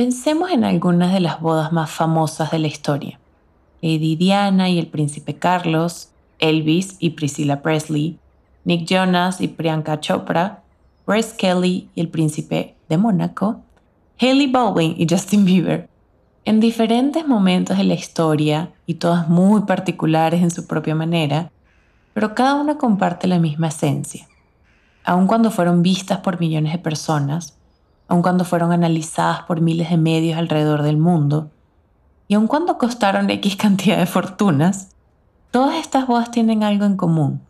Pensemos en algunas de las bodas más famosas de la historia. Lady Diana y el príncipe Carlos, Elvis y Priscilla Presley, Nick Jonas y Priyanka Chopra, Grace Kelly y el príncipe de Mónaco, Hailey Baldwin y Justin Bieber. En diferentes momentos de la historia, y todas muy particulares en su propia manera, pero cada una comparte la misma esencia. Aun cuando fueron vistas por millones de personas, aun cuando fueron analizadas por miles de medios alrededor del mundo, y aun cuando costaron X cantidad de fortunas, todas estas bodas tienen algo en común,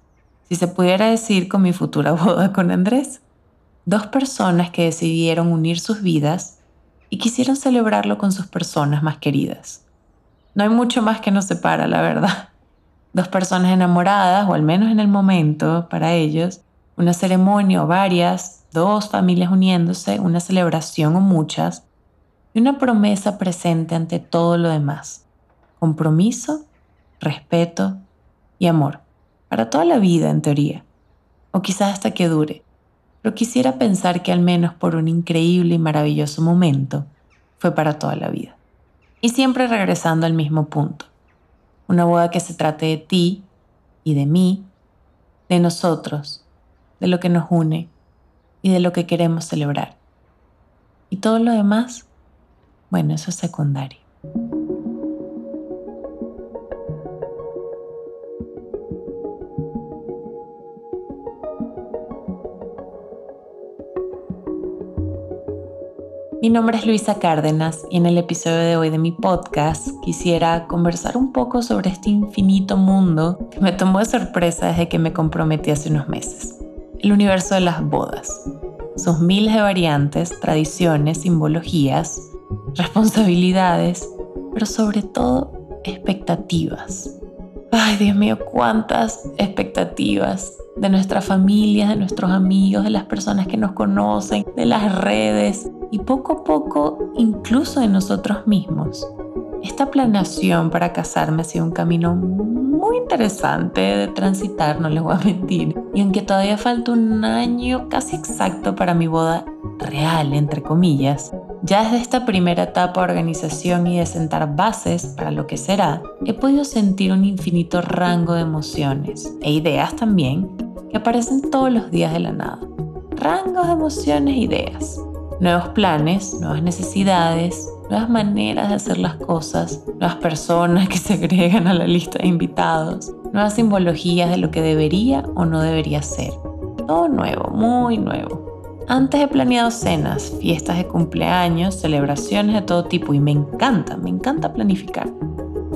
si se pudiera decir con mi futura boda con Andrés. Dos personas que decidieron unir sus vidas y quisieron celebrarlo con sus personas más queridas. No hay mucho más que nos separa, la verdad. Dos personas enamoradas, o al menos en el momento, para ellos, una ceremonia o varias, dos familias uniéndose, una celebración o muchas, y una promesa presente ante todo lo demás. Compromiso, respeto y amor. Para toda la vida, en teoría. O quizás hasta que dure. Pero quisiera pensar que al menos por un increíble y maravilloso momento, fue para toda la vida. Y siempre regresando al mismo punto. Una boda que se trate de ti y de mí, de nosotros, de lo que nos une y de lo que queremos celebrar. Y todo lo demás, bueno, eso es secundario. Mi nombre es Luisa Cárdenas y en el episodio de hoy de mi podcast quisiera conversar un poco sobre este infinito mundo que me tomó de sorpresa desde que me comprometí hace unos meses el universo de las bodas, sus miles de variantes, tradiciones, simbologías, responsabilidades, pero sobre todo expectativas. Ay, Dios mío, cuántas expectativas de nuestras familias, de nuestros amigos, de las personas que nos conocen, de las redes y poco a poco incluso de nosotros mismos. Esta planeación para casarme ha sido un camino muy interesante de transitar, no les voy a mentir. Y aunque todavía falta un año casi exacto para mi boda real, entre comillas, ya desde esta primera etapa de organización y de sentar bases para lo que será, he podido sentir un infinito rango de emociones e ideas también que aparecen todos los días de la nada. Rangos de emociones e ideas. Nuevos planes, nuevas necesidades, nuevas maneras de hacer las cosas, nuevas personas que se agregan a la lista de invitados, nuevas simbologías de lo que debería o no debería ser. Todo nuevo, muy nuevo. Antes he planeado cenas, fiestas de cumpleaños, celebraciones de todo tipo y me encanta, me encanta planificar.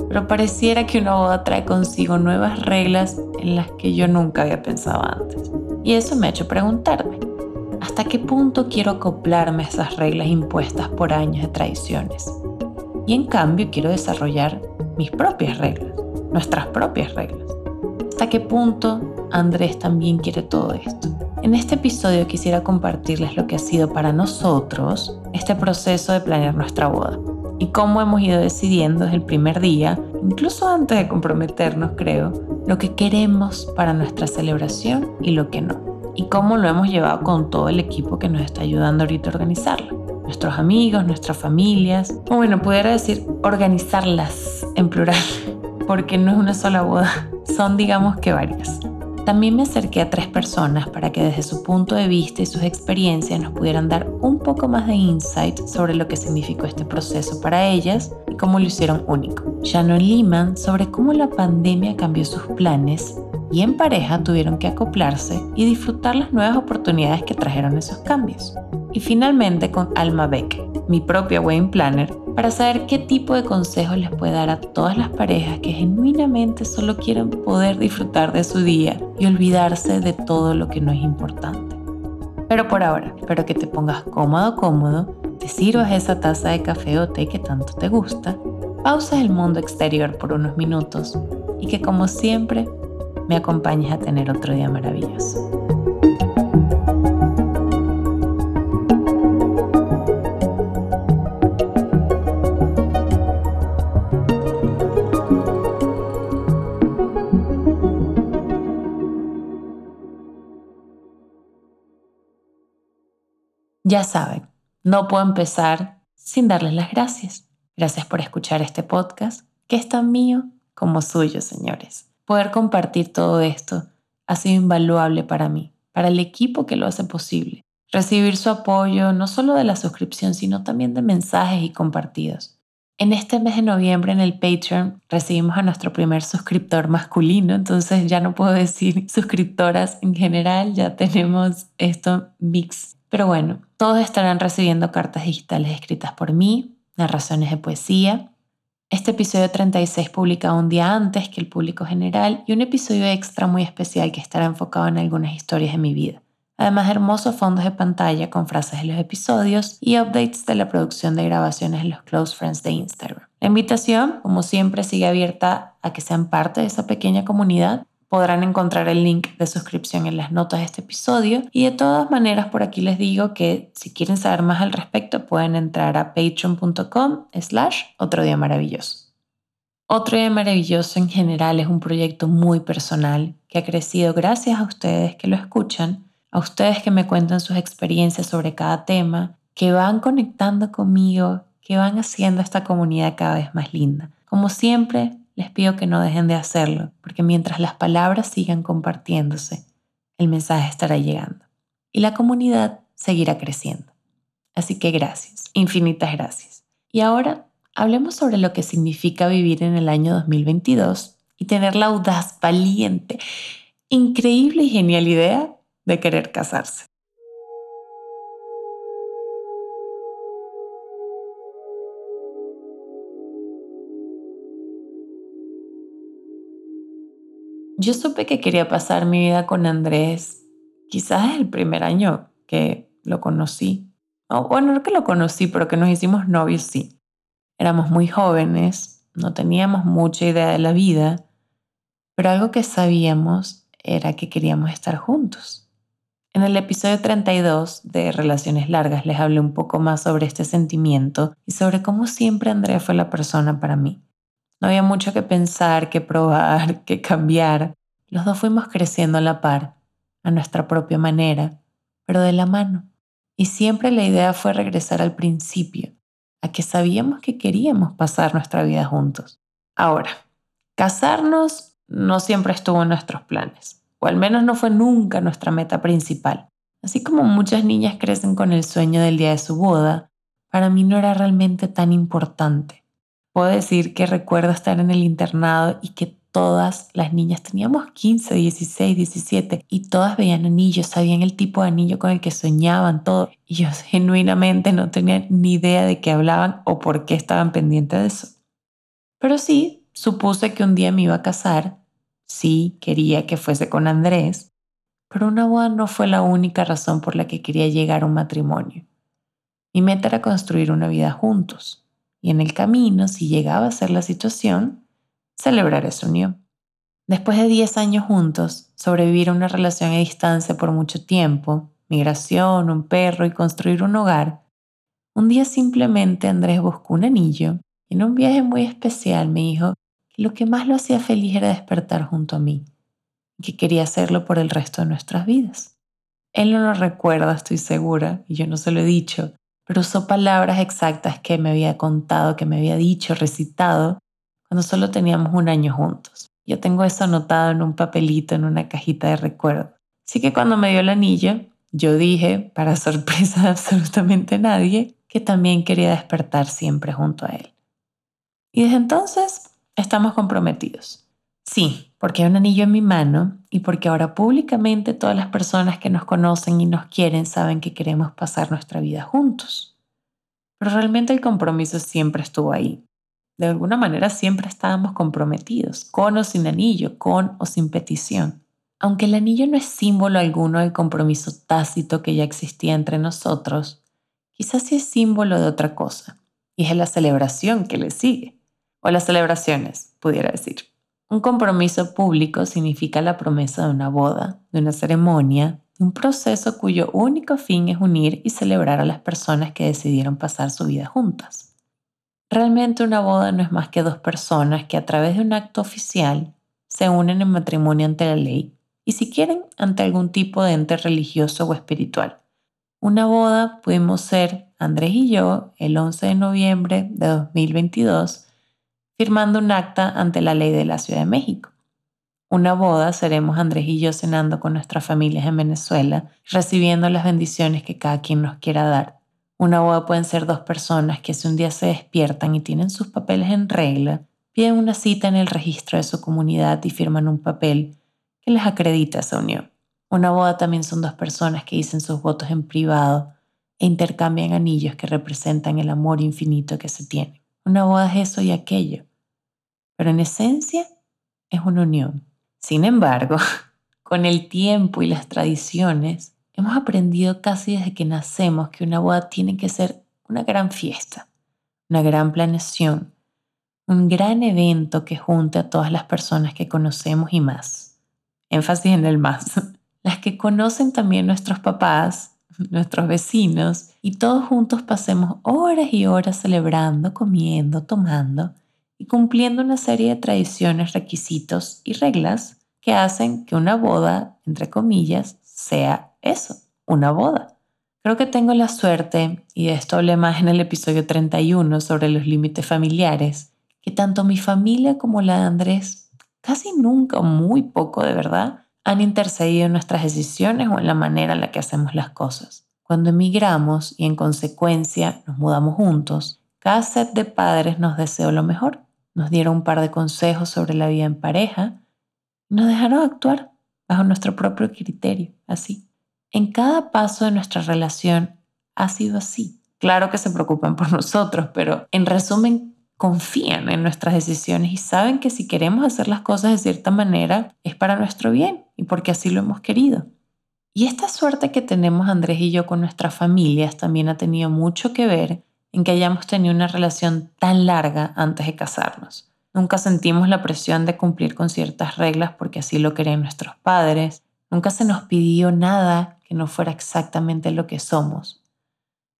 Pero pareciera que una boda trae consigo nuevas reglas en las que yo nunca había pensado antes. Y eso me ha hecho preguntarme, ¿Hasta qué punto quiero acoplarme a esas reglas impuestas por años de tradiciones? Y en cambio quiero desarrollar mis propias reglas, nuestras propias reglas. ¿Hasta qué punto Andrés también quiere todo esto? En este episodio quisiera compartirles lo que ha sido para nosotros este proceso de planear nuestra boda y cómo hemos ido decidiendo desde el primer día, incluso antes de comprometernos creo, lo que queremos para nuestra celebración y lo que no y cómo lo hemos llevado con todo el equipo que nos está ayudando ahorita a organizarla. Nuestros amigos, nuestras familias, o bueno, pudiera decir organizarlas en plural, porque no es una sola boda, son digamos que varias. También me acerqué a tres personas para que desde su punto de vista y sus experiencias nos pudieran dar un poco más de insight sobre lo que significó este proceso para ellas y cómo lo hicieron único. Shannon Lehman sobre cómo la pandemia cambió sus planes y en pareja tuvieron que acoplarse y disfrutar las nuevas oportunidades que trajeron esos cambios. Y finalmente con Alma Beck, mi propia wedding planner, para saber qué tipo de consejos les puede dar a todas las parejas que genuinamente solo quieren poder disfrutar de su día y olvidarse de todo lo que no es importante. Pero por ahora, espero que te pongas cómodo, cómodo, te sirvas esa taza de café o té que tanto te gusta, pausas el mundo exterior por unos minutos y que como siempre me acompañes a tener otro día maravilloso. Ya saben, no puedo empezar sin darles las gracias. Gracias por escuchar este podcast, que es tan mío como suyo, señores. Poder compartir todo esto ha sido invaluable para mí, para el equipo que lo hace posible. Recibir su apoyo no solo de la suscripción, sino también de mensajes y compartidos. En este mes de noviembre en el Patreon recibimos a nuestro primer suscriptor masculino, entonces ya no puedo decir suscriptoras en general, ya tenemos esto mix. Pero bueno, todos estarán recibiendo cartas digitales escritas por mí, narraciones de poesía. Este episodio 36 publicado un día antes que el público general y un episodio extra muy especial que estará enfocado en algunas historias de mi vida además de hermosos fondos de pantalla con frases de los episodios y updates de la producción de grabaciones de los Close Friends de Instagram. La invitación, como siempre, sigue abierta a que sean parte de esa pequeña comunidad. Podrán encontrar el link de suscripción en las notas de este episodio y de todas maneras por aquí les digo que si quieren saber más al respecto pueden entrar a patreon.com slash otro día maravilloso. Otro día maravilloso en general es un proyecto muy personal que ha crecido gracias a ustedes que lo escuchan a ustedes que me cuentan sus experiencias sobre cada tema, que van conectando conmigo, que van haciendo esta comunidad cada vez más linda. Como siempre, les pido que no dejen de hacerlo, porque mientras las palabras sigan compartiéndose, el mensaje estará llegando y la comunidad seguirá creciendo. Así que gracias, infinitas gracias. Y ahora hablemos sobre lo que significa vivir en el año 2022 y tener la audaz, valiente, increíble y genial idea de querer casarse. Yo supe que quería pasar mi vida con Andrés quizás el primer año que lo conocí. O bueno, no que lo conocí, pero que nos hicimos novios, sí. Éramos muy jóvenes, no teníamos mucha idea de la vida, pero algo que sabíamos era que queríamos estar juntos. En el episodio 32 de Relaciones Largas les hablé un poco más sobre este sentimiento y sobre cómo siempre Andrea fue la persona para mí. No había mucho que pensar, que probar, que cambiar. Los dos fuimos creciendo a la par, a nuestra propia manera, pero de la mano. Y siempre la idea fue regresar al principio, a que sabíamos que queríamos pasar nuestra vida juntos. Ahora, casarnos no siempre estuvo en nuestros planes o al menos no fue nunca nuestra meta principal. Así como muchas niñas crecen con el sueño del día de su boda, para mí no era realmente tan importante. Puedo decir que recuerdo estar en el internado y que todas las niñas teníamos 15, 16, 17 y todas veían anillos, sabían el tipo de anillo con el que soñaban, todo. Y yo genuinamente no tenía ni idea de qué hablaban o por qué estaban pendientes de eso. Pero sí, supuse que un día me iba a casar Sí, quería que fuese con Andrés, pero una boda no fue la única razón por la que quería llegar a un matrimonio. Mi meta era construir una vida juntos, y en el camino, si llegaba a ser la situación, celebrar esa unión. Después de 10 años juntos, sobrevivir a una relación a distancia por mucho tiempo, migración, un perro y construir un hogar, un día simplemente Andrés buscó un anillo y en un viaje muy especial me dijo lo que más lo hacía feliz era despertar junto a mí, y que quería hacerlo por el resto de nuestras vidas. Él no lo recuerda, estoy segura, y yo no se lo he dicho, pero usó palabras exactas que me había contado, que me había dicho, recitado, cuando solo teníamos un año juntos. Yo tengo eso anotado en un papelito, en una cajita de recuerdo. Así que cuando me dio el anillo, yo dije, para sorpresa de absolutamente nadie, que también quería despertar siempre junto a él. Y desde entonces estamos comprometidos. Sí, porque hay un anillo en mi mano y porque ahora públicamente todas las personas que nos conocen y nos quieren saben que queremos pasar nuestra vida juntos. Pero realmente el compromiso siempre estuvo ahí. De alguna manera siempre estábamos comprometidos, con o sin anillo, con o sin petición. Aunque el anillo no es símbolo alguno del compromiso tácito que ya existía entre nosotros, quizás sí es símbolo de otra cosa, y es la celebración que le sigue o las celebraciones, pudiera decir. Un compromiso público significa la promesa de una boda, de una ceremonia, de un proceso cuyo único fin es unir y celebrar a las personas que decidieron pasar su vida juntas. Realmente una boda no es más que dos personas que a través de un acto oficial se unen en matrimonio ante la ley y si quieren ante algún tipo de ente religioso o espiritual. Una boda pudimos ser Andrés y yo el 11 de noviembre de 2022 firmando un acta ante la ley de la Ciudad de México. Una boda seremos Andrés y yo cenando con nuestras familias en Venezuela, recibiendo las bendiciones que cada quien nos quiera dar. Una boda pueden ser dos personas que si un día se despiertan y tienen sus papeles en regla, piden una cita en el registro de su comunidad y firman un papel que les acredita esa unión. Una boda también son dos personas que dicen sus votos en privado e intercambian anillos que representan el amor infinito que se tiene. Una boda es eso y aquello, pero en esencia es una unión. Sin embargo, con el tiempo y las tradiciones, hemos aprendido casi desde que nacemos que una boda tiene que ser una gran fiesta, una gran planeación, un gran evento que junte a todas las personas que conocemos y más. Énfasis en el más. Las que conocen también nuestros papás, nuestros vecinos, y todos juntos pasemos horas y horas celebrando, comiendo, tomando y cumpliendo una serie de tradiciones, requisitos y reglas que hacen que una boda, entre comillas, sea eso, una boda. Creo que tengo la suerte, y de esto hablé más en el episodio 31 sobre los límites familiares, que tanto mi familia como la de Andrés casi nunca muy poco de verdad han intercedido en nuestras decisiones o en la manera en la que hacemos las cosas. Cuando emigramos y en consecuencia nos mudamos juntos, cada set de padres nos deseó lo mejor nos dieron un par de consejos sobre la vida en pareja y nos dejaron actuar bajo nuestro propio criterio, así. En cada paso de nuestra relación ha sido así. Claro que se preocupan por nosotros, pero en resumen confían en nuestras decisiones y saben que si queremos hacer las cosas de cierta manera es para nuestro bien y porque así lo hemos querido. Y esta suerte que tenemos Andrés y yo con nuestras familias también ha tenido mucho que ver en que hayamos tenido una relación tan larga antes de casarnos. Nunca sentimos la presión de cumplir con ciertas reglas porque así lo querían nuestros padres. Nunca se nos pidió nada que no fuera exactamente lo que somos.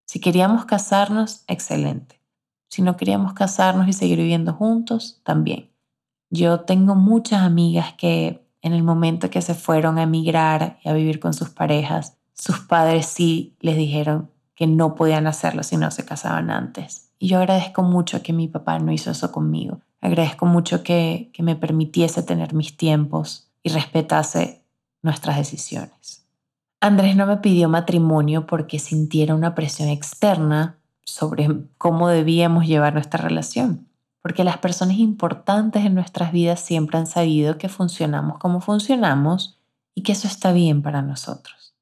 Si queríamos casarnos, excelente. Si no queríamos casarnos y seguir viviendo juntos, también. Yo tengo muchas amigas que en el momento que se fueron a emigrar y a vivir con sus parejas, sus padres sí les dijeron, que no podían hacerlo si no se casaban antes. Y yo agradezco mucho que mi papá no hizo eso conmigo. Agradezco mucho que, que me permitiese tener mis tiempos y respetase nuestras decisiones. Andrés no me pidió matrimonio porque sintiera una presión externa sobre cómo debíamos llevar nuestra relación, porque las personas importantes en nuestras vidas siempre han sabido que funcionamos como funcionamos y que eso está bien para nosotros.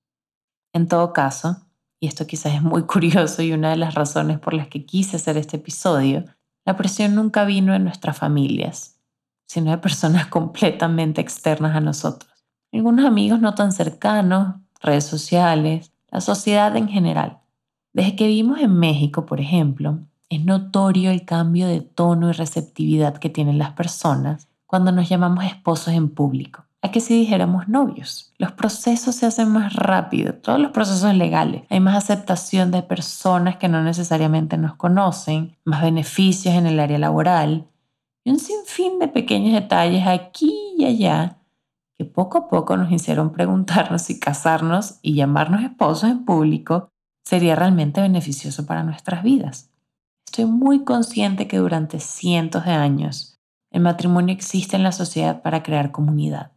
En todo caso, y esto quizás es muy curioso y una de las razones por las que quise hacer este episodio, la presión nunca vino de nuestras familias, sino de personas completamente externas a nosotros. Algunos amigos no tan cercanos, redes sociales, la sociedad en general. Desde que vivimos en México, por ejemplo, es notorio el cambio de tono y receptividad que tienen las personas cuando nos llamamos esposos en público a que si dijéramos novios. Los procesos se hacen más rápido, todos los procesos legales. Hay más aceptación de personas que no necesariamente nos conocen, más beneficios en el área laboral y un sinfín de pequeños detalles aquí y allá que poco a poco nos hicieron preguntarnos si casarnos y llamarnos esposos en público sería realmente beneficioso para nuestras vidas. Estoy muy consciente que durante cientos de años el matrimonio existe en la sociedad para crear comunidad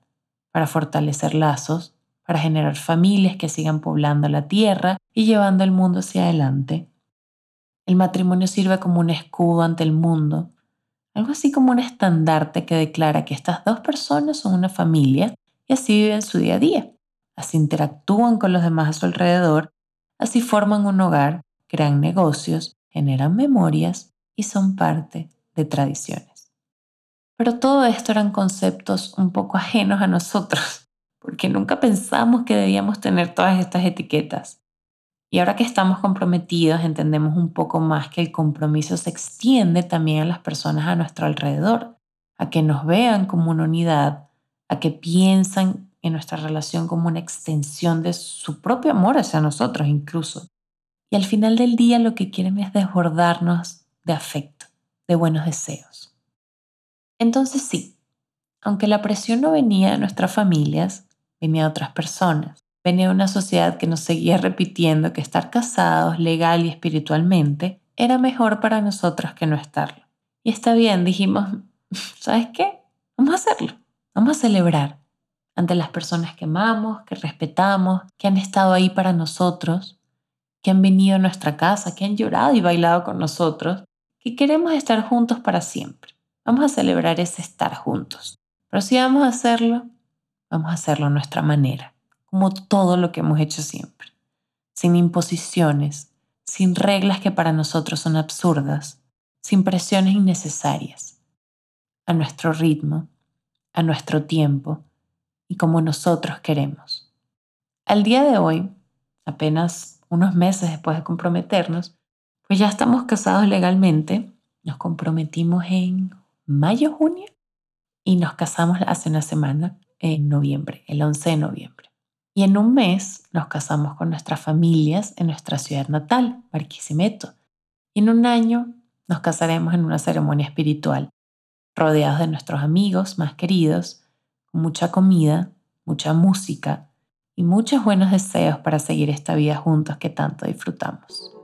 para fortalecer lazos, para generar familias que sigan poblando la tierra y llevando el mundo hacia adelante. El matrimonio sirve como un escudo ante el mundo, algo así como un estandarte que declara que estas dos personas son una familia y así viven su día a día, así interactúan con los demás a su alrededor, así forman un hogar, crean negocios, generan memorias y son parte de tradiciones. Pero todo esto eran conceptos un poco ajenos a nosotros, porque nunca pensamos que debíamos tener todas estas etiquetas. Y ahora que estamos comprometidos, entendemos un poco más que el compromiso se extiende también a las personas a nuestro alrededor, a que nos vean como una unidad, a que piensan nuestra relación como una extensión de su propio amor hacia nosotros incluso. Y al final del día lo que quieren es desbordarnos de afecto, de buenos deseos. Entonces sí, aunque la presión no venía de nuestras familias, venía de otras personas. Venía de una sociedad que nos seguía repitiendo que estar casados legal y espiritualmente era mejor para nosotros que no estarlo. Y está bien, dijimos, ¿sabes qué? Vamos a hacerlo, vamos a celebrar ante las personas que amamos, que respetamos, que han estado ahí para nosotros, que han venido a nuestra casa, que han llorado y bailado con nosotros, que queremos estar juntos para siempre. Vamos a celebrar ese estar juntos. Pero si vamos a hacerlo, vamos a hacerlo a nuestra manera, como todo lo que hemos hecho siempre, sin imposiciones, sin reglas que para nosotros son absurdas, sin presiones innecesarias, a nuestro ritmo, a nuestro tiempo y como nosotros queremos. Al día de hoy, apenas unos meses después de comprometernos, pues ya estamos casados legalmente, nos comprometimos en mayo, junio y nos casamos hace una semana, en noviembre, el 11 de noviembre. Y en un mes nos casamos con nuestras familias en nuestra ciudad natal, Barquisimeto. Y en un año nos casaremos en una ceremonia espiritual, rodeados de nuestros amigos más queridos, mucha comida, mucha música y muchos buenos deseos para seguir esta vida juntos que tanto disfrutamos.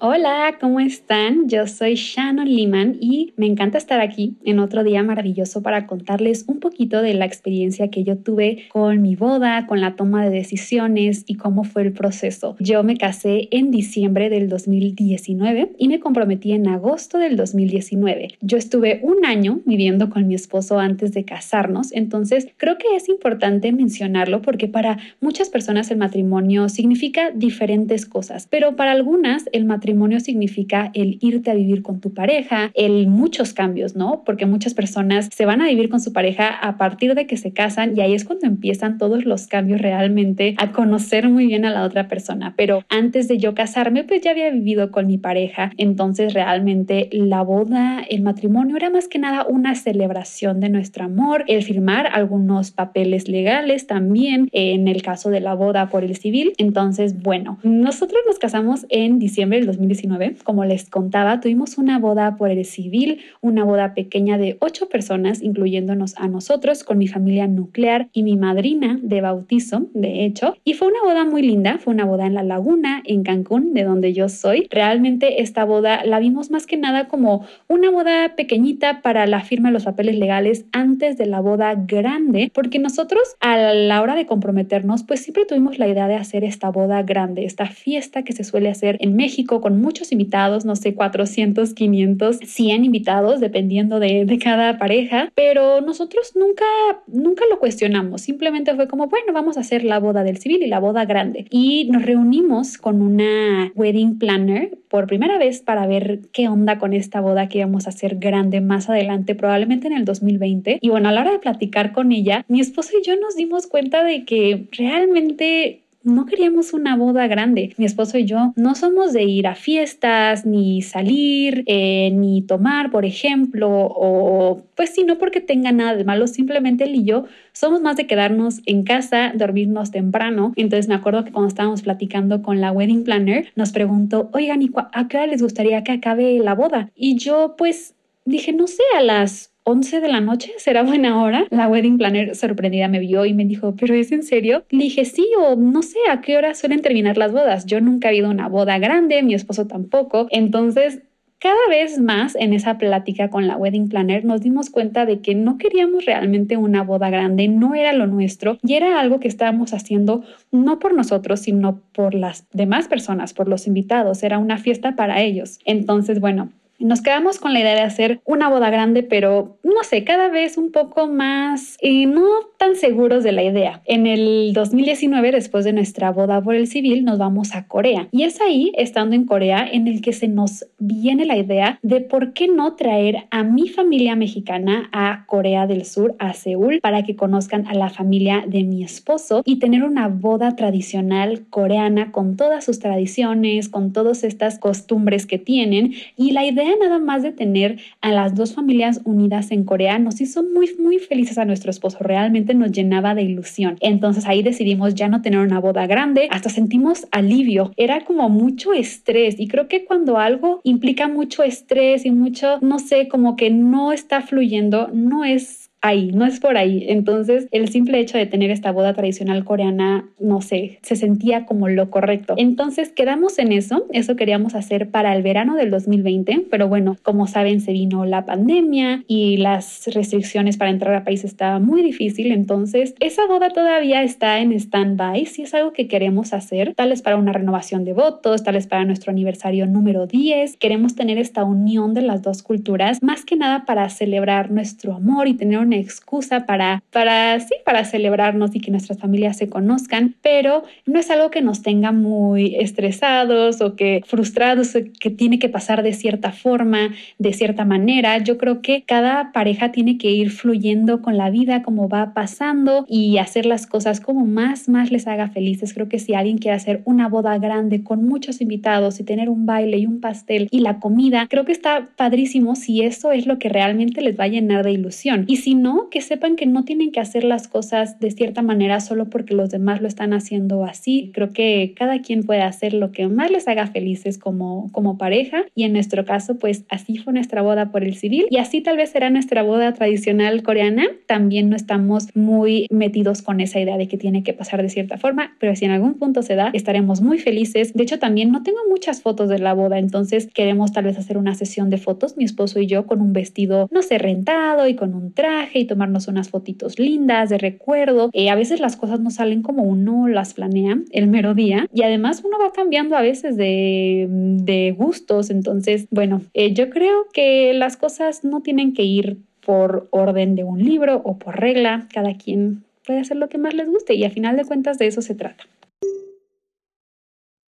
Hola, ¿cómo están? Yo soy Shannon Liman y me encanta estar aquí en otro día maravilloso para contarles un poquito de la experiencia que yo tuve con mi boda, con la toma de decisiones y cómo fue el proceso. Yo me casé en diciembre del 2019 y me comprometí en agosto del 2019. Yo estuve un año viviendo con mi esposo antes de casarnos, entonces creo que es importante mencionarlo porque para muchas personas el matrimonio significa diferentes cosas, pero para algunas el matrimonio matrimonio significa el irte a vivir con tu pareja, el muchos cambios, ¿no? Porque muchas personas se van a vivir con su pareja a partir de que se casan y ahí es cuando empiezan todos los cambios realmente a conocer muy bien a la otra persona. Pero antes de yo casarme, pues ya había vivido con mi pareja, entonces realmente la boda, el matrimonio era más que nada una celebración de nuestro amor, el firmar algunos papeles legales también en el caso de la boda por el civil. Entonces, bueno, nosotros nos casamos en diciembre del 2019. Como les contaba, tuvimos una boda por el civil, una boda pequeña de ocho personas, incluyéndonos a nosotros, con mi familia nuclear y mi madrina de bautizo, de hecho. Y fue una boda muy linda, fue una boda en la laguna, en Cancún, de donde yo soy. Realmente esta boda la vimos más que nada como una boda pequeñita para la firma de los papeles legales antes de la boda grande, porque nosotros a la hora de comprometernos, pues siempre tuvimos la idea de hacer esta boda grande, esta fiesta que se suele hacer en México con muchos invitados, no sé, 400, 500, 100 invitados, dependiendo de, de cada pareja, pero nosotros nunca, nunca lo cuestionamos, simplemente fue como, bueno, vamos a hacer la boda del civil y la boda grande. Y nos reunimos con una wedding planner por primera vez para ver qué onda con esta boda que íbamos a hacer grande más adelante, probablemente en el 2020. Y bueno, a la hora de platicar con ella, mi esposo y yo nos dimos cuenta de que realmente no queríamos una boda grande. Mi esposo y yo no somos de ir a fiestas, ni salir, eh, ni tomar, por ejemplo, o pues sí, no porque tenga nada de malo, simplemente él y yo somos más de quedarnos en casa, dormirnos temprano. Entonces me acuerdo que cuando estábamos platicando con la wedding planner, nos preguntó, oigan, ¿y a qué hora les gustaría que acabe la boda? Y yo pues dije, no sé, a las 11 de la noche, ¿será buena hora? La wedding planner sorprendida me vio y me dijo, ¿pero es en serio? Le dije, sí, o no sé a qué hora suelen terminar las bodas. Yo nunca he ido una boda grande, mi esposo tampoco. Entonces, cada vez más en esa plática con la wedding planner nos dimos cuenta de que no queríamos realmente una boda grande, no era lo nuestro y era algo que estábamos haciendo no por nosotros, sino por las demás personas, por los invitados, era una fiesta para ellos. Entonces, bueno, nos quedamos con la idea de hacer una boda grande, pero no sé, cada vez un poco más y no tan seguros de la idea. En el 2019, después de nuestra boda por el civil, nos vamos a Corea. Y es ahí, estando en Corea, en el que se nos viene la idea de por qué no traer a mi familia mexicana a Corea del Sur, a Seúl, para que conozcan a la familia de mi esposo y tener una boda tradicional coreana con todas sus tradiciones, con todas estas costumbres que tienen. Y la idea idea nada más de tener a las dos familias unidas en Corea nos hizo muy, muy felices a nuestro esposo. Realmente nos llenaba de ilusión. Entonces ahí decidimos ya no tener una boda grande. Hasta sentimos alivio. Era como mucho estrés. Y creo que cuando algo implica mucho estrés y mucho, no sé, como que no está fluyendo, no es ahí, no es por ahí. Entonces, el simple hecho de tener esta boda tradicional coreana, no sé, se sentía como lo correcto. Entonces, quedamos en eso. Eso queríamos hacer para el verano del 2020, pero bueno, como saben, se vino la pandemia y las restricciones para entrar al país estaba muy difícil. Entonces, esa boda todavía está en stand-by. Si es algo que queremos hacer, tal vez para una renovación de votos, tal vez para nuestro aniversario número 10. Queremos tener esta unión de las dos culturas, más que nada para celebrar nuestro amor y tener una excusa para, para, sí, para celebrarnos y que nuestras familias se conozcan, pero no es algo que nos tenga muy estresados o que frustrados, que tiene que pasar de cierta forma, de cierta manera. Yo creo que cada pareja tiene que ir fluyendo con la vida como va pasando y hacer las cosas como más, más les haga felices. Creo que si alguien quiere hacer una boda grande con muchos invitados y tener un baile y un pastel y la comida, creo que está padrísimo si eso es lo que realmente les va a llenar de ilusión. Y si no, que sepan que no tienen que hacer las cosas de cierta manera solo porque los demás lo están haciendo así. Creo que cada quien puede hacer lo que más les haga felices como, como pareja y en nuestro caso pues así fue nuestra boda por el civil y así tal vez será nuestra boda tradicional coreana. También no estamos muy metidos con esa idea de que tiene que pasar de cierta forma, pero si en algún punto se da, estaremos muy felices. De hecho, también no tengo muchas fotos de la boda, entonces queremos tal vez hacer una sesión de fotos, mi esposo y yo, con un vestido, no sé, rentado y con un traje y tomarnos unas fotitos lindas de recuerdo. Eh, a veces las cosas no salen como uno las planea el mero día y además uno va cambiando a veces de, de gustos. Entonces, bueno, eh, yo creo que las cosas no tienen que ir por orden de un libro o por regla. Cada quien puede hacer lo que más les guste y a final de cuentas de eso se trata.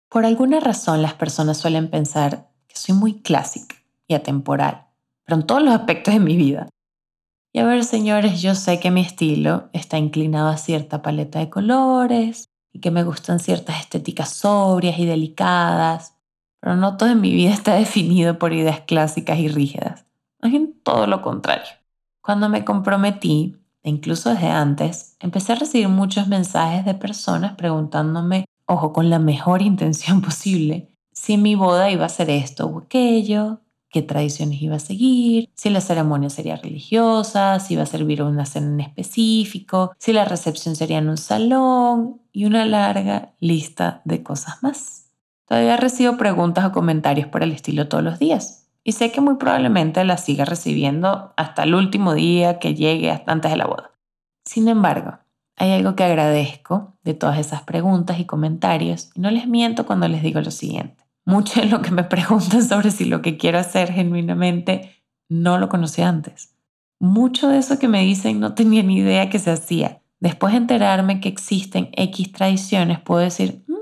Por alguna razón las personas suelen pensar que soy muy clásica y atemporal, pero en todos los aspectos de mi vida. Y a ver, señores, yo sé que mi estilo está inclinado a cierta paleta de colores y que me gustan ciertas estéticas sobrias y delicadas, pero no todo en mi vida está definido por ideas clásicas y rígidas. Más bien todo lo contrario. Cuando me comprometí, e incluso desde antes, empecé a recibir muchos mensajes de personas preguntándome, ojo, con la mejor intención posible, si mi boda iba a ser esto o aquello, qué tradiciones iba a seguir, si la ceremonia sería religiosa, si iba a servir una cena en específico, si la recepción sería en un salón y una larga lista de cosas más. Todavía recibo preguntas o comentarios por el estilo todos los días y sé que muy probablemente las siga recibiendo hasta el último día que llegue hasta antes de la boda. Sin embargo, hay algo que agradezco de todas esas preguntas y comentarios y no les miento cuando les digo lo siguiente mucho de lo que me preguntan sobre si lo que quiero hacer genuinamente no lo conocí antes. Mucho de eso que me dicen no tenía ni idea que se hacía. Después de enterarme que existen X tradiciones, puedo decir, mm,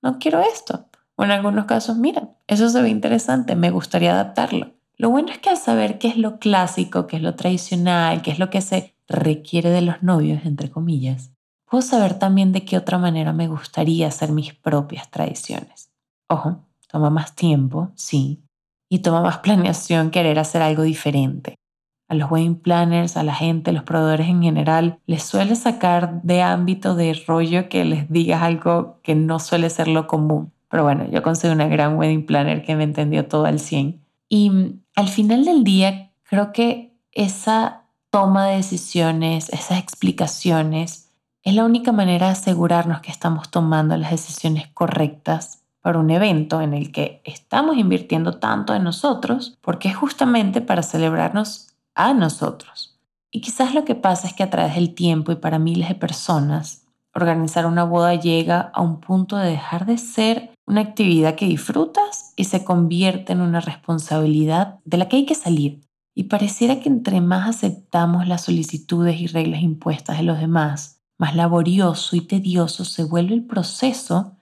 no quiero esto. O en algunos casos, mira, eso se ve interesante, me gustaría adaptarlo. Lo bueno es que al saber qué es lo clásico, qué es lo tradicional, qué es lo que se requiere de los novios, entre comillas, puedo saber también de qué otra manera me gustaría hacer mis propias tradiciones. Ojo, Toma más tiempo, sí, y toma más planeación querer hacer algo diferente. A los wedding planners, a la gente, a los proveedores en general, les suele sacar de ámbito de rollo que les digas algo que no suele ser lo común. Pero bueno, yo conseguí una gran wedding planner que me entendió todo al 100. Y mm, al final del día, creo que esa toma de decisiones, esas explicaciones, es la única manera de asegurarnos que estamos tomando las decisiones correctas para un evento en el que estamos invirtiendo tanto en nosotros, porque es justamente para celebrarnos a nosotros. Y quizás lo que pasa es que a través del tiempo y para miles de personas, organizar una boda llega a un punto de dejar de ser una actividad que disfrutas y se convierte en una responsabilidad de la que hay que salir. Y pareciera que entre más aceptamos las solicitudes y reglas impuestas de los demás, más laborioso y tedioso se vuelve el proceso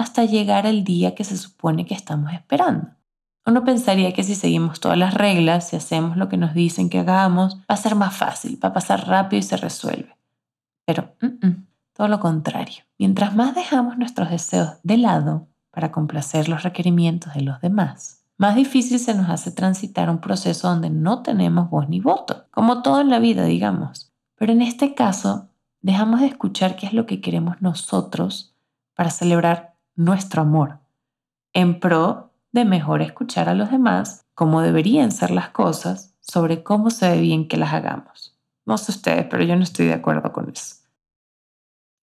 hasta llegar al día que se supone que estamos esperando. Uno pensaría que si seguimos todas las reglas, si hacemos lo que nos dicen que hagamos, va a ser más fácil, va a pasar rápido y se resuelve. Pero todo lo contrario. Mientras más dejamos nuestros deseos de lado para complacer los requerimientos de los demás, más difícil se nos hace transitar un proceso donde no tenemos voz ni voto, como todo en la vida, digamos. Pero en este caso, dejamos de escuchar qué es lo que queremos nosotros para celebrar nuestro amor, en pro de mejor escuchar a los demás cómo deberían ser las cosas sobre cómo se ve bien que las hagamos. No sé ustedes, pero yo no estoy de acuerdo con eso.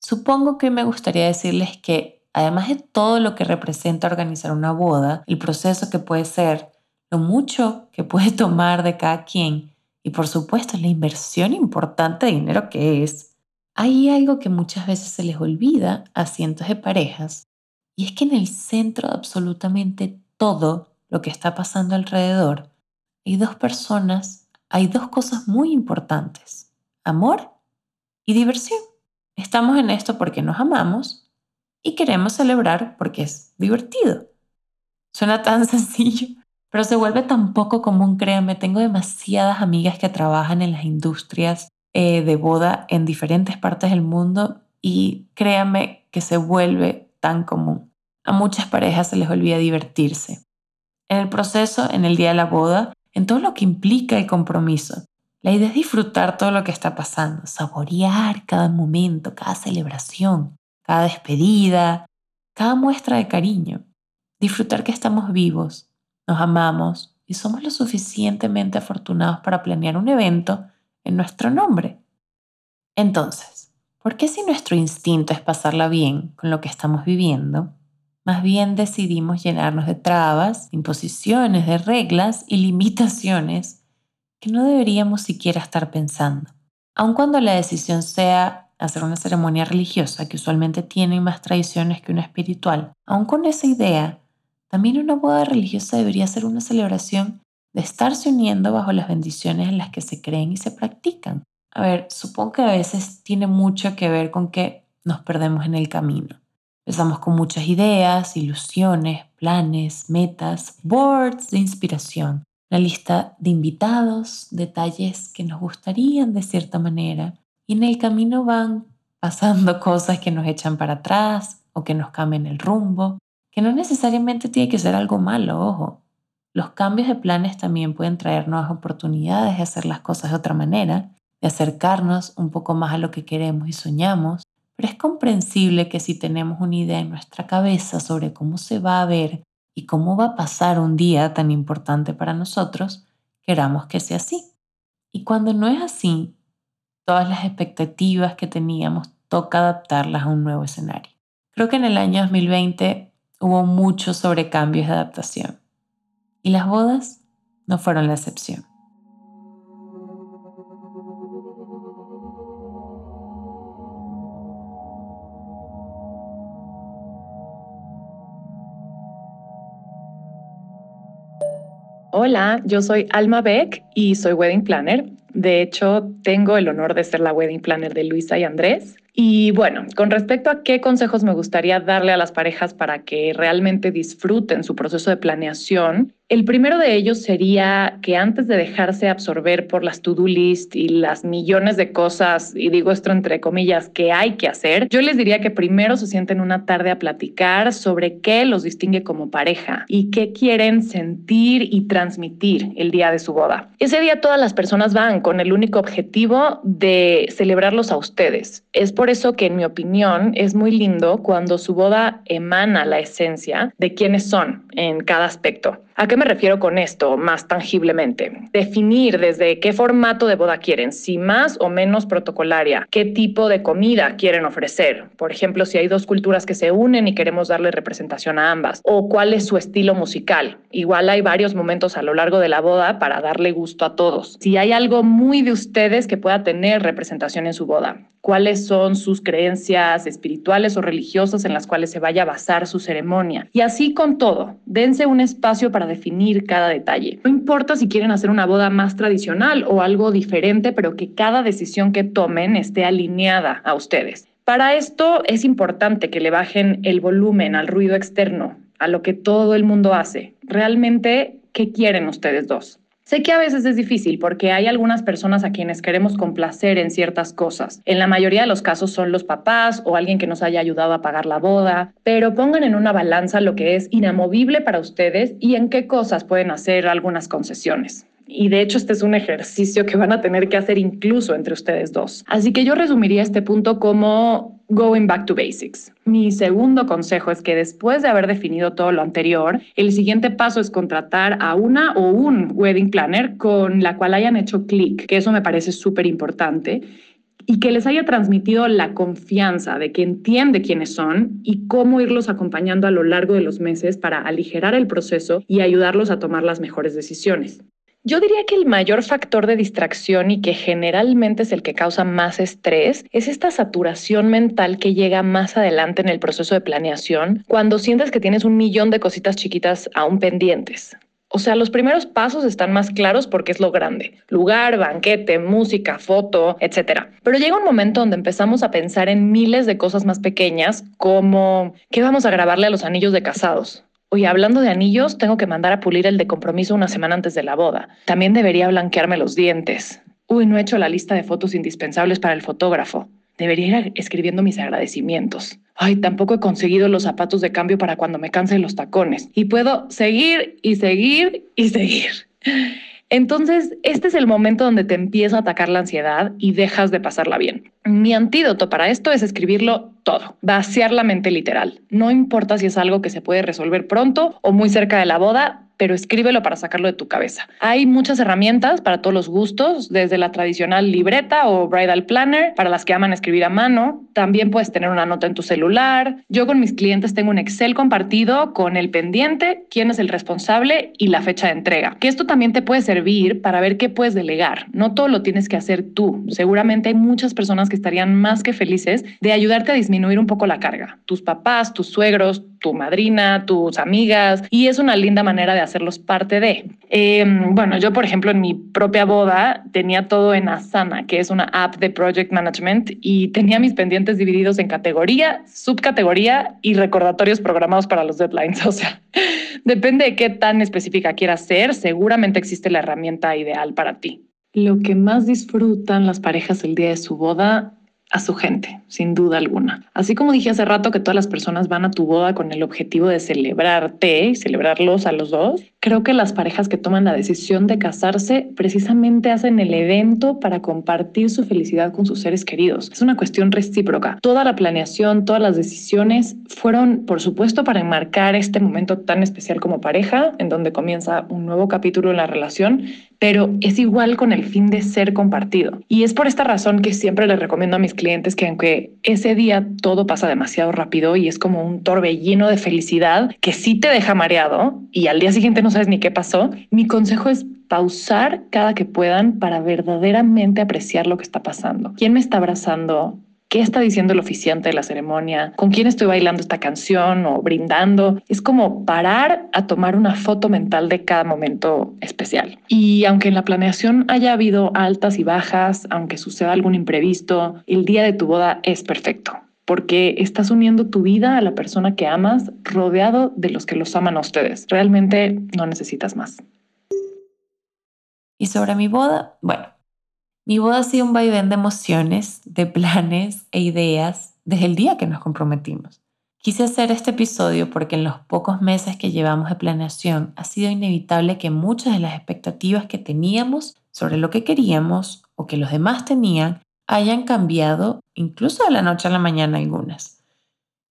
Supongo que me gustaría decirles que Además de todo lo que representa organizar una boda, el proceso que puede ser, lo mucho que puede tomar de cada quien y por supuesto la inversión importante de dinero que es, hay algo que muchas veces se les olvida a cientos de parejas y es que en el centro de absolutamente todo lo que está pasando alrededor hay dos personas, hay dos cosas muy importantes, amor y diversión. Estamos en esto porque nos amamos y queremos celebrar porque es divertido. Suena tan sencillo, pero se vuelve tan poco común, créanme. Tengo demasiadas amigas que trabajan en las industrias eh, de boda en diferentes partes del mundo y créanme que se vuelve tan común. A muchas parejas se les olvida divertirse. En el proceso, en el día de la boda, en todo lo que implica el compromiso. La idea es disfrutar todo lo que está pasando, saborear cada momento, cada celebración, cada despedida, cada muestra de cariño. Disfrutar que estamos vivos, nos amamos y somos lo suficientemente afortunados para planear un evento en nuestro nombre. Entonces, ¿por qué si nuestro instinto es pasarla bien con lo que estamos viviendo, más bien decidimos llenarnos de trabas, imposiciones, de reglas y limitaciones que no deberíamos siquiera estar pensando? Aun cuando la decisión sea hacer una ceremonia religiosa que usualmente tiene más tradiciones que una espiritual, aun con esa idea, también una boda religiosa debería ser una celebración de estarse uniendo bajo las bendiciones en las que se creen y se practican. A ver, supongo que a veces tiene mucho que ver con que nos perdemos en el camino. Empezamos con muchas ideas, ilusiones, planes, metas, boards de inspiración, la lista de invitados, detalles que nos gustarían de cierta manera, y en el camino van pasando cosas que nos echan para atrás o que nos cambian el rumbo, que no necesariamente tiene que ser algo malo, ojo. Los cambios de planes también pueden traer nuevas oportunidades de hacer las cosas de otra manera, acercarnos un poco más a lo que queremos y soñamos, pero es comprensible que si tenemos una idea en nuestra cabeza sobre cómo se va a ver y cómo va a pasar un día tan importante para nosotros, queramos que sea así. Y cuando no es así, todas las expectativas que teníamos, toca adaptarlas a un nuevo escenario. Creo que en el año 2020 hubo muchos sobrecambios de adaptación y las bodas no fueron la excepción. Hola, yo soy Alma Beck y soy Wedding Planner. De hecho, tengo el honor de ser la wedding planner de Luisa y Andrés. Y bueno, con respecto a qué consejos me gustaría darle a las parejas para que realmente disfruten su proceso de planeación, el primero de ellos sería que antes de dejarse absorber por las to-do list y las millones de cosas, y digo esto entre comillas, que hay que hacer, yo les diría que primero se sienten una tarde a platicar sobre qué los distingue como pareja y qué quieren sentir y transmitir el día de su boda. Ese día todas las personas van con el único objetivo de celebrarlos a ustedes. Es por eso que en mi opinión es muy lindo cuando su boda emana la esencia de quiénes son en cada aspecto. ¿A qué me refiero con esto más tangiblemente? Definir desde qué formato de boda quieren, si más o menos protocolaria, qué tipo de comida quieren ofrecer. Por ejemplo, si hay dos culturas que se unen y queremos darle representación a ambas, o cuál es su estilo musical. Igual hay varios momentos a lo largo de la boda para darle gusto a todos. Si hay algo muy de ustedes que pueda tener representación en su boda, cuáles son sus creencias espirituales o religiosas en las cuales se vaya a basar su ceremonia. Y así con todo, dense un espacio para definir cada detalle. No importa si quieren hacer una boda más tradicional o algo diferente, pero que cada decisión que tomen esté alineada a ustedes. Para esto es importante que le bajen el volumen al ruido externo, a lo que todo el mundo hace. Realmente, ¿qué quieren ustedes dos? Sé que a veces es difícil porque hay algunas personas a quienes queremos complacer en ciertas cosas. En la mayoría de los casos son los papás o alguien que nos haya ayudado a pagar la boda, pero pongan en una balanza lo que es inamovible para ustedes y en qué cosas pueden hacer algunas concesiones. Y de hecho este es un ejercicio que van a tener que hacer incluso entre ustedes dos. Así que yo resumiría este punto como going back to basics. Mi segundo consejo es que después de haber definido todo lo anterior, el siguiente paso es contratar a una o un wedding planner con la cual hayan hecho clic, que eso me parece súper importante y que les haya transmitido la confianza de que entiende quiénes son y cómo irlos acompañando a lo largo de los meses para aligerar el proceso y ayudarlos a tomar las mejores decisiones. Yo diría que el mayor factor de distracción y que generalmente es el que causa más estrés es esta saturación mental que llega más adelante en el proceso de planeación cuando sientes que tienes un millón de cositas chiquitas aún pendientes. O sea, los primeros pasos están más claros porque es lo grande. Lugar, banquete, música, foto, etc. Pero llega un momento donde empezamos a pensar en miles de cosas más pequeñas como ¿qué vamos a grabarle a los anillos de casados? Oye, hablando de anillos, tengo que mandar a pulir el de compromiso una semana antes de la boda. También debería blanquearme los dientes. Uy, no he hecho la lista de fotos indispensables para el fotógrafo. Debería ir escribiendo mis agradecimientos. Ay, tampoco he conseguido los zapatos de cambio para cuando me canse los tacones. Y puedo seguir y seguir y seguir. Entonces, este es el momento donde te empieza a atacar la ansiedad y dejas de pasarla bien. Mi antídoto para esto es escribirlo todo, vaciar la mente literal. No importa si es algo que se puede resolver pronto o muy cerca de la boda, pero escríbelo para sacarlo de tu cabeza. Hay muchas herramientas para todos los gustos, desde la tradicional libreta o bridal planner, para las que aman escribir a mano. También puedes tener una nota en tu celular. Yo con mis clientes tengo un Excel compartido con el pendiente, quién es el responsable y la fecha de entrega. Que esto también te puede servir para ver qué puedes delegar. No todo lo tienes que hacer tú. Seguramente hay muchas personas que estarían más que felices de ayudarte a disminuir un poco la carga. Tus papás, tus suegros, tu madrina, tus amigas, y es una linda manera de hacerlos parte de. Em, bueno, yo, por ejemplo, en mi propia boda tenía todo en Asana, que es una app de project management, y tenía mis pendientes divididos en categoría, subcategoría y recordatorios programados para los deadlines. O sea, depende de qué tan específica quieras ser, seguramente existe la herramienta ideal para ti. Lo que más disfrutan las parejas el día de su boda a su gente, sin duda alguna. Así como dije hace rato que todas las personas van a tu boda con el objetivo de celebrarte y celebrarlos a los dos, creo que las parejas que toman la decisión de casarse precisamente hacen el evento para compartir su felicidad con sus seres queridos. Es una cuestión recíproca. Toda la planeación, todas las decisiones fueron, por supuesto, para enmarcar este momento tan especial como pareja, en donde comienza un nuevo capítulo en la relación, pero es igual con el fin de ser compartido. Y es por esta razón que siempre les recomiendo a mis clientes que aunque ese día todo pasa demasiado rápido y es como un torbellino de felicidad que sí te deja mareado y al día siguiente no sabes ni qué pasó, mi consejo es pausar cada que puedan para verdaderamente apreciar lo que está pasando. ¿Quién me está abrazando? Qué está diciendo el oficiante de la ceremonia, con quién estoy bailando esta canción o brindando. Es como parar a tomar una foto mental de cada momento especial. Y aunque en la planeación haya habido altas y bajas, aunque suceda algún imprevisto, el día de tu boda es perfecto porque estás uniendo tu vida a la persona que amas rodeado de los que los aman a ustedes. Realmente no necesitas más. Y sobre mi boda, bueno, mi boda ha sido un vaivén de emociones, de planes e ideas desde el día que nos comprometimos. Quise hacer este episodio porque en los pocos meses que llevamos de planeación ha sido inevitable que muchas de las expectativas que teníamos sobre lo que queríamos o que los demás tenían hayan cambiado incluso de la noche a la mañana algunas.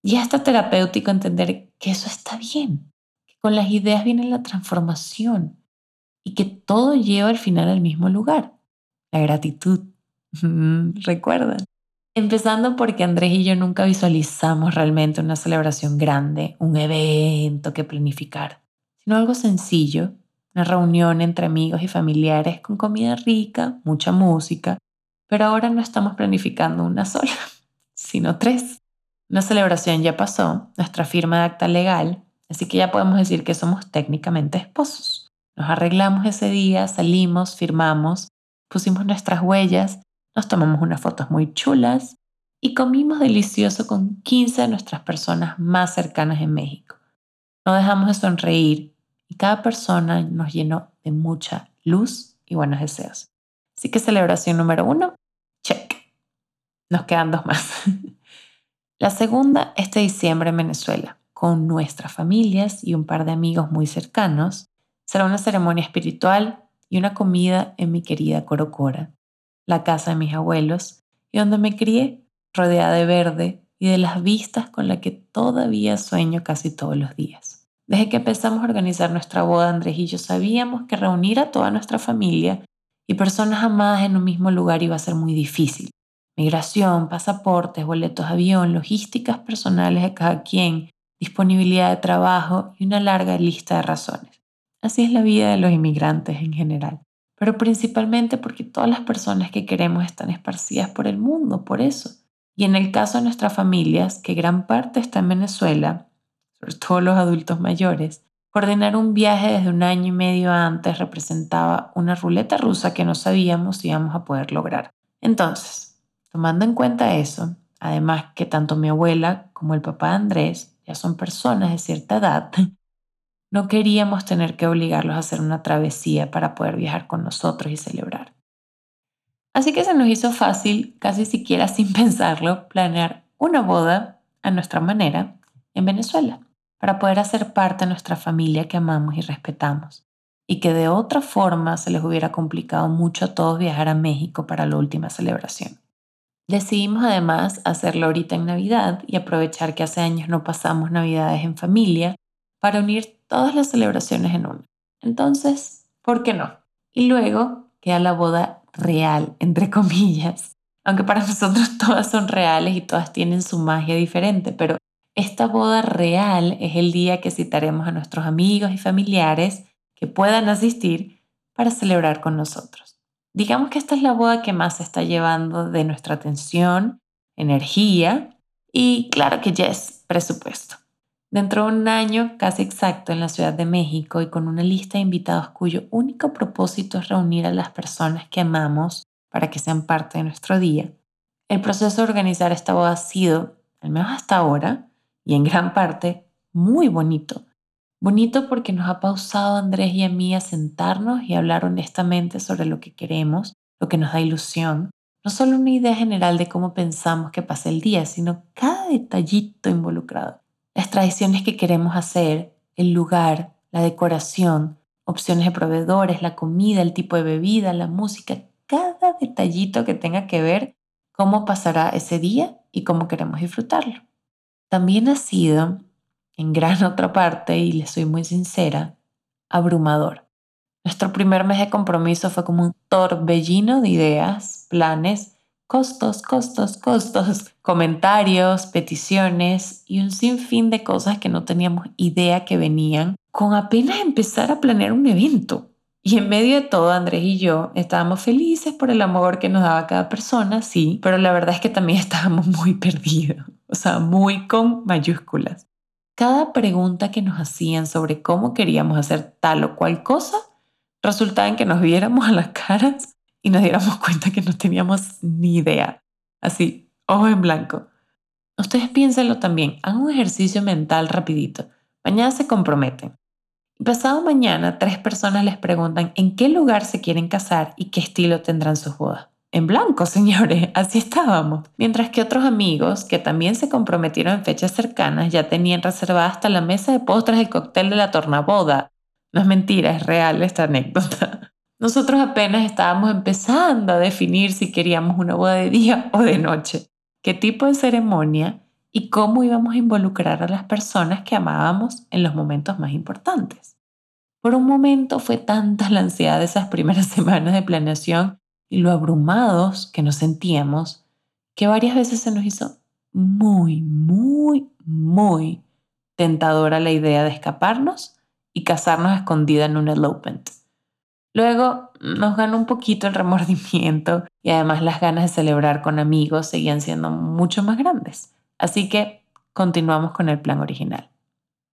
Y hasta terapéutico entender que eso está bien, que con las ideas viene la transformación y que todo lleva al final al mismo lugar gratitud. ¿Recuerdan? Empezando porque Andrés y yo nunca visualizamos realmente una celebración grande, un evento que planificar, sino algo sencillo, una reunión entre amigos y familiares con comida rica, mucha música, pero ahora no estamos planificando una sola, sino tres. Una celebración ya pasó, nuestra firma de acta legal, así que ya podemos decir que somos técnicamente esposos. Nos arreglamos ese día, salimos, firmamos pusimos nuestras huellas, nos tomamos unas fotos muy chulas y comimos delicioso con 15 de nuestras personas más cercanas en México. No dejamos de sonreír y cada persona nos llenó de mucha luz y buenos deseos. Así que celebración número uno, check. Nos quedan dos más. La segunda, este diciembre en Venezuela, con nuestras familias y un par de amigos muy cercanos. Será una ceremonia espiritual una comida en mi querida Corocora, la casa de mis abuelos, y donde me crié, rodeada de verde y de las vistas con las que todavía sueño casi todos los días. Desde que empezamos a organizar nuestra boda, Andrés y yo sabíamos que reunir a toda nuestra familia y personas amadas en un mismo lugar iba a ser muy difícil. Migración, pasaportes, boletos de avión, logísticas personales de cada quien, disponibilidad de trabajo y una larga lista de razones. Así es la vida de los inmigrantes en general, pero principalmente porque todas las personas que queremos están esparcidas por el mundo, por eso. Y en el caso de nuestras familias, que gran parte está en Venezuela, sobre todo los adultos mayores, coordinar un viaje desde un año y medio antes representaba una ruleta rusa que no sabíamos si íbamos a poder lograr. Entonces, tomando en cuenta eso, además que tanto mi abuela como el papá de Andrés ya son personas de cierta edad, no queríamos tener que obligarlos a hacer una travesía para poder viajar con nosotros y celebrar. Así que se nos hizo fácil, casi siquiera sin pensarlo, planear una boda a nuestra manera en Venezuela, para poder hacer parte de nuestra familia que amamos y respetamos, y que de otra forma se les hubiera complicado mucho a todos viajar a México para la última celebración. Decidimos además hacerlo ahorita en Navidad y aprovechar que hace años no pasamos Navidades en familia para unir todas las celebraciones en una. Entonces, ¿por qué no? Y luego queda la boda real, entre comillas. Aunque para nosotros todas son reales y todas tienen su magia diferente, pero esta boda real es el día que citaremos a nuestros amigos y familiares que puedan asistir para celebrar con nosotros. Digamos que esta es la boda que más se está llevando de nuestra atención, energía y claro que ya es presupuesto. Dentro de un año casi exacto en la Ciudad de México y con una lista de invitados cuyo único propósito es reunir a las personas que amamos para que sean parte de nuestro día, el proceso de organizar esta boda ha sido, al menos hasta ahora, y en gran parte, muy bonito. Bonito porque nos ha pausado Andrés y a mí a sentarnos y hablar honestamente sobre lo que queremos, lo que nos da ilusión. No solo una idea general de cómo pensamos que pase el día, sino cada detallito involucrado. Las tradiciones que queremos hacer, el lugar, la decoración, opciones de proveedores, la comida, el tipo de bebida, la música, cada detallito que tenga que ver cómo pasará ese día y cómo queremos disfrutarlo. También ha sido en gran otra parte, y le soy muy sincera, abrumador. Nuestro primer mes de compromiso fue como un torbellino de ideas, planes, costos, costos, costos, comentarios, peticiones y un sinfín de cosas que no teníamos idea que venían con apenas empezar a planear un evento. Y en medio de todo, Andrés y yo estábamos felices por el amor que nos daba cada persona, sí, pero la verdad es que también estábamos muy perdidos, o sea, muy con mayúsculas cada pregunta que nos hacían sobre cómo queríamos hacer tal o cual cosa resultaba en que nos viéramos a las caras y nos diéramos cuenta que no teníamos ni idea. Así, ojo en blanco. Ustedes piénsenlo también, hagan un ejercicio mental rapidito. Mañana se comprometen. Pasado mañana, tres personas les preguntan en qué lugar se quieren casar y qué estilo tendrán sus bodas en blanco, señores, así estábamos. Mientras que otros amigos que también se comprometieron en fechas cercanas ya tenían reservada hasta la mesa de postres el cóctel de la tornaboda. No es mentira, es real esta anécdota. Nosotros apenas estábamos empezando a definir si queríamos una boda de día o de noche, qué tipo de ceremonia y cómo íbamos a involucrar a las personas que amábamos en los momentos más importantes. Por un momento fue tanta la ansiedad de esas primeras semanas de planeación y lo abrumados que nos sentíamos, que varias veces se nos hizo muy, muy, muy tentadora la idea de escaparnos y casarnos escondida en un elopement. Luego nos ganó un poquito el remordimiento y además las ganas de celebrar con amigos seguían siendo mucho más grandes. Así que continuamos con el plan original.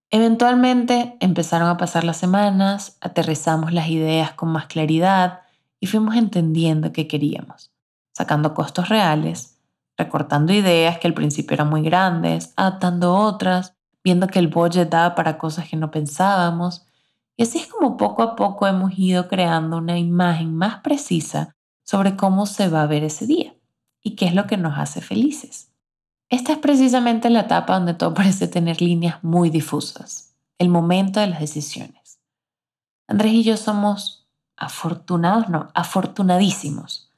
Eventualmente empezaron a pasar las semanas, aterrizamos las ideas con más claridad y fuimos entendiendo qué queríamos, sacando costos reales, recortando ideas que al principio eran muy grandes, adaptando otras, viendo que el budget daba para cosas que no pensábamos Y así es como poco a poco hemos ido creando una imagen más precisa sobre cómo se va a ver ese día y qué es lo que nos hace felices. Esta es precisamente la etapa donde todo parece tener líneas muy difusas, el momento de las decisiones. Andrés y yo somos afortunados, no, afortunadísimos.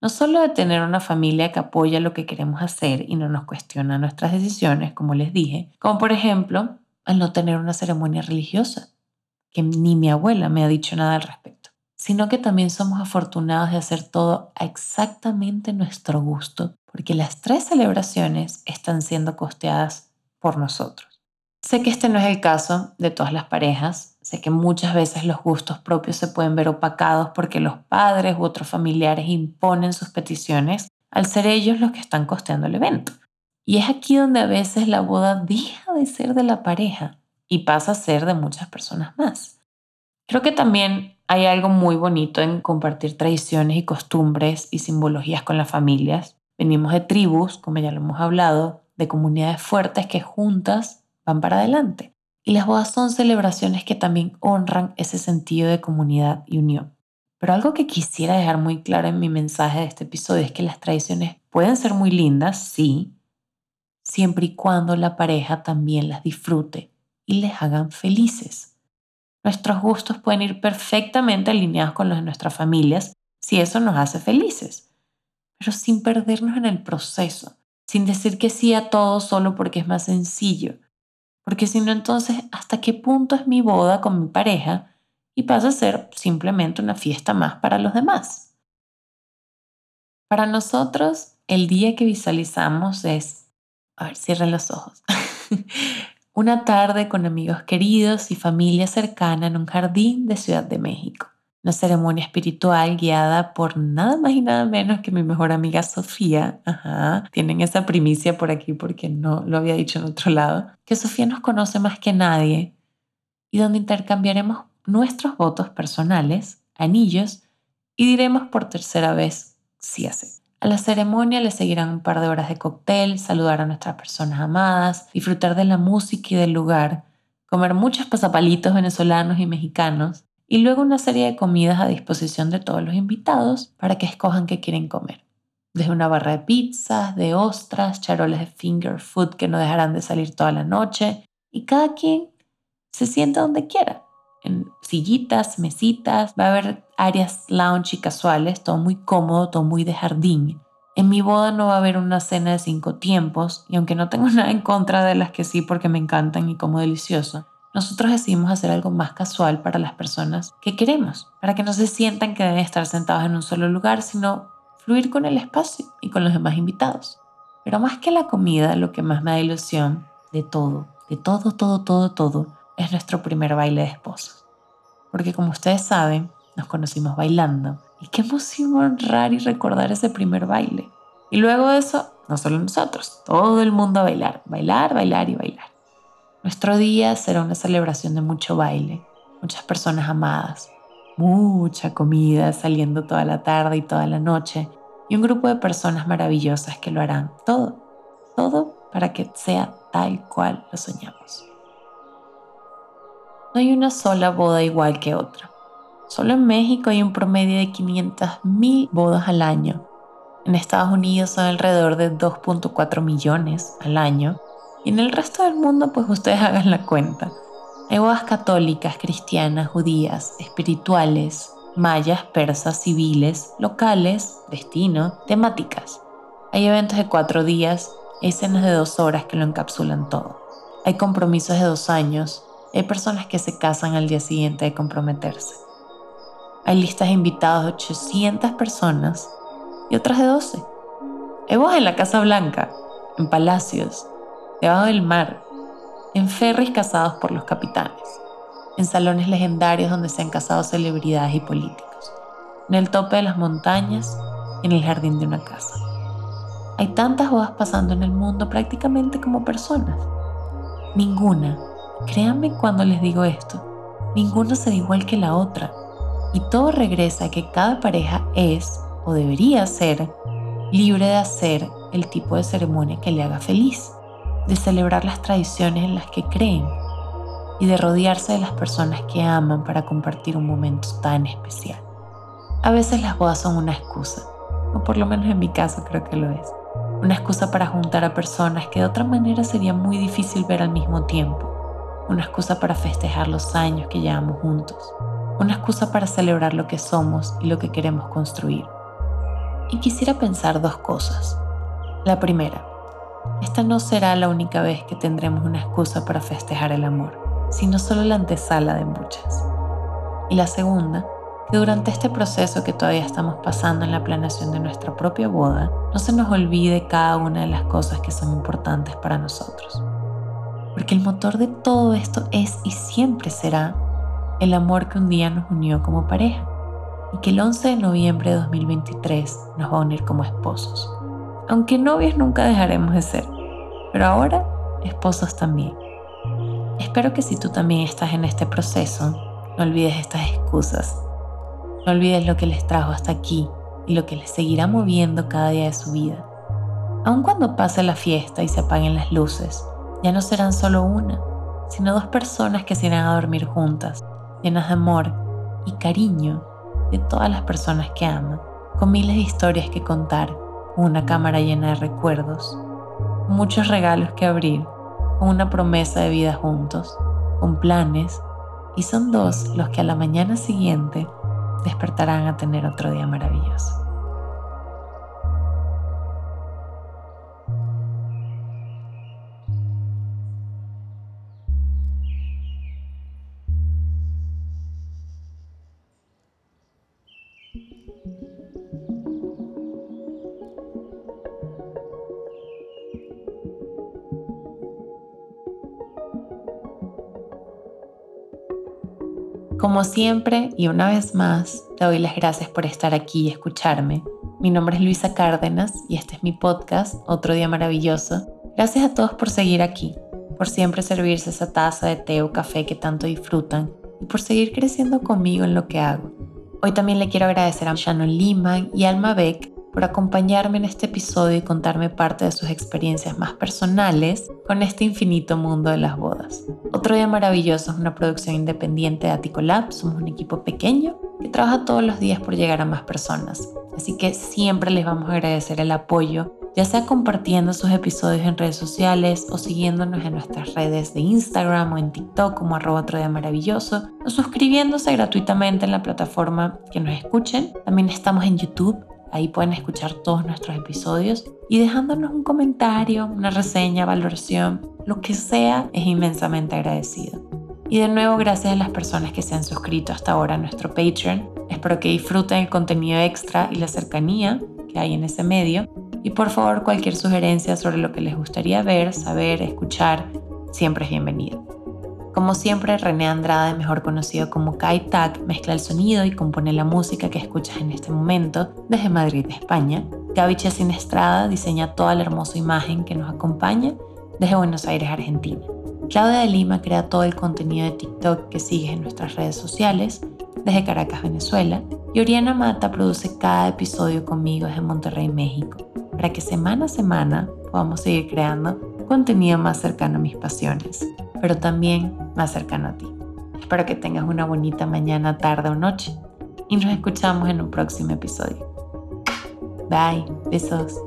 No solo de tener una familia que apoya lo que queremos hacer y no nos cuestiona nuestras decisiones, como les dije, como por ejemplo al no tener una ceremonia religiosa, ni mi abuela me ha dicho nada al respecto, sino que también somos afortunados de hacer todo a exactamente nuestro gusto porque las tres celebraciones están siendo costeadas por nosotros. Sé que este no es el caso de todas las parejas, sé que muchas veces los gustos propios se pueden ver opacados porque los padres u otros familiares imponen sus peticiones al ser ellos los que están costeando el evento. Y es aquí donde a veces la boda deja de ser de la pareja y pasa a ser de muchas personas más. Creo que también hay algo muy bonito en compartir tradiciones y costumbres y simbologías con las familias, Venimos de tribus, como ya lo hemos hablado, de comunidades fuertes que juntas van para adelante. Y las bodas son celebraciones que también honran ese sentido de comunidad y unión. Pero algo que quisiera dejar muy claro en mi mensaje de este episodio es que las tradiciones pueden ser muy lindas, sí, siempre y cuando la pareja también las disfrute y les hagan felices. Nuestros gustos pueden ir perfectamente alineados con los de nuestras familias si eso nos hace felices pero sin perdernos en el proceso, sin decir que sí a todo solo porque es más sencillo. Porque si no, entonces, ¿hasta qué punto es mi boda con mi pareja y pasa a ser simplemente una fiesta más para los demás? Para nosotros, el día que visualizamos es, a ver, cierren los ojos, una tarde con amigos queridos y familia cercana en un jardín de Ciudad de México una ceremonia espiritual guiada por nada más y nada menos que mi mejor amiga Sofía. Tienen esa primicia por aquí porque no lo había dicho en otro lado. Que Sofía nos conoce más que nadie y donde intercambiaremos nuestros votos personales, anillos y diremos por tercera vez si hace. A la ceremonia le seguirán un par de horas de cóctel, saludar a nuestras personas amadas, disfrutar de la música y del lugar, comer muchos pasapalitos venezolanos y mexicanos y luego una serie de comidas a disposición de todos los invitados para que escojan qué quieren comer. Desde una barra de pizzas, de ostras, charoles de finger food que no dejarán de salir toda la noche y cada quien se sienta donde quiera, en sillitas, mesitas, va a haber áreas lounge y casuales, todo muy cómodo, todo muy de jardín. En mi boda no va a haber una cena de cinco tiempos y aunque no tengo nada en contra de las que sí porque me encantan y como delicioso, nosotros decidimos hacer algo más casual para las personas que queremos, para que no se sientan que deben estar sentados en un solo lugar, sino fluir con el espacio y con los demás invitados. Pero más que la comida, lo que más me da ilusión de todo, de todo, todo, todo, todo, es nuestro primer baile de esposos. Porque como ustedes saben, nos conocimos bailando. Y qué emoción honrar y recordar ese primer baile. Y luego de eso, no solo nosotros, todo el mundo a bailar, bailar, bailar y bailar. Nuestro día será una celebración de mucho baile, muchas personas amadas, mucha comida saliendo toda la tarde y toda la noche y un grupo de personas maravillosas que lo harán todo, todo para que sea tal cual lo soñamos. Hay una sola boda igual que otra. Solo en México hay un promedio de 500.000 bodas al año. En Estados Unidos son alrededor de 2.4 millones al año y en el resto del mundo, pues ustedes hagan la cuenta. Hay bodas católicas, cristianas, judías, espirituales, mayas, persas, civiles, locales, destino, temáticas. Hay eventos de cuatro días, escenas de dos horas que lo encapsulan todo. Hay compromisos de dos años, hay personas que se casan al día siguiente de comprometerse. Hay listas de invitados de 800 personas y otras de 12. Hay bodas en la Casa Blanca, en palacios, debajo del mar, en ferries cazados por los capitanes, en salones legendarios donde se han casado celebridades y políticos, en el tope de las montañas en el jardín de una casa. Hay tantas bodas pasando en el mundo prácticamente como personas. Ninguna, créanme cuando les digo esto, ninguna será igual que la otra. Y todo regresa a que cada pareja es, o debería ser, libre de hacer el tipo de ceremonia que le haga feliz de celebrar las tradiciones en las que creen. y de rodearse de las personas que aman para compartir un momento tan especial. A veces las bodas son una excusa, o por lo menos en mi caso creo que lo es. Una excusa para juntar a personas que de otra manera sería muy difícil ver al mismo tiempo. Una excusa para festejar los años que llevamos juntos. Una excusa para celebrar lo que somos y lo que queremos construir. Y quisiera pensar dos cosas. La primera, esta no será la única vez que tendremos una excusa para festejar el amor, sino solo la antesala de muchas. Y la segunda, que durante este proceso que todavía estamos pasando en la planeación de nuestra propia boda, no se nos olvide cada una de las cosas que son importantes para nosotros. Porque el motor de todo esto es y siempre será el amor que un día nos unió como pareja y que el 11 de noviembre de 2023 nos va a unir como esposos. Aunque novios nunca dejaremos de ser, pero ahora esposos también. Espero que si tú también estás en este proceso, no olvides estas excusas. No olvides lo que les trajo hasta aquí y lo que les seguirá moviendo cada día de su vida. Aun cuando pase la fiesta y se apaguen las luces, ya no serán solo una, sino dos personas que se irán a dormir juntas, llenas de amor y cariño de todas las personas que aman, con miles de historias que contar una cámara llena de recuerdos, muchos regalos que abrir, con una promesa de vida juntos, con planes, y son dos los que a la mañana siguiente despertarán a tener otro día maravilloso. Como siempre y una vez más, te doy las gracias por estar aquí y escucharme. Mi nombre es Luisa Cárdenas y este es mi podcast, Otro Día Maravilloso. Gracias a todos por seguir aquí, por siempre servirse esa taza de té o café que tanto disfrutan y por seguir creciendo conmigo en lo que hago. Hoy también le quiero agradecer a Shannon Lima y Alma Beck por acompañarme en este episodio y contarme parte de sus experiencias más personales con este infinito mundo de las bodas. Otro Día Maravilloso es una producción independiente de Aticolab, somos un equipo pequeño que trabaja todos los días por llegar a más personas. Así que siempre les vamos a agradecer el apoyo, ya sea compartiendo sus episodios en redes sociales o siguiéndonos en nuestras redes de Instagram o en TikTok como arroba otro día maravilloso, o suscribiéndose gratuitamente en la plataforma que nos escuchen. También estamos en YouTube Ahí pueden escuchar todos nuestros episodios y dejándonos un comentario, una reseña, valoración, lo que sea, es inmensamente agradecido. Y de nuevo, gracias a las personas que se han suscrito hasta ahora a nuestro Patreon. Espero que disfruten el contenido extra y la cercanía que hay en ese medio. Y por favor, cualquier sugerencia sobre lo que les gustaría ver, saber, escuchar, siempre es bienvenido. Como siempre, René Andrade, mejor conocido como Kai Tak, mezcla el sonido y compone la música que escuchas en este momento desde Madrid, España. Gaby Sin Estrada diseña toda la hermosa imagen que nos acompaña desde Buenos Aires, Argentina. Claudia de Lima crea todo el contenido de TikTok que sigues en nuestras redes sociales desde Caracas, Venezuela. Y Oriana Mata produce cada episodio conmigo desde Monterrey, México, para que semana a semana podamos seguir creando contenido más cercano a mis pasiones pero también más cercano a ti. Espero que tengas una bonita mañana, tarde o noche y nos escuchamos en un próximo episodio. Bye, besos.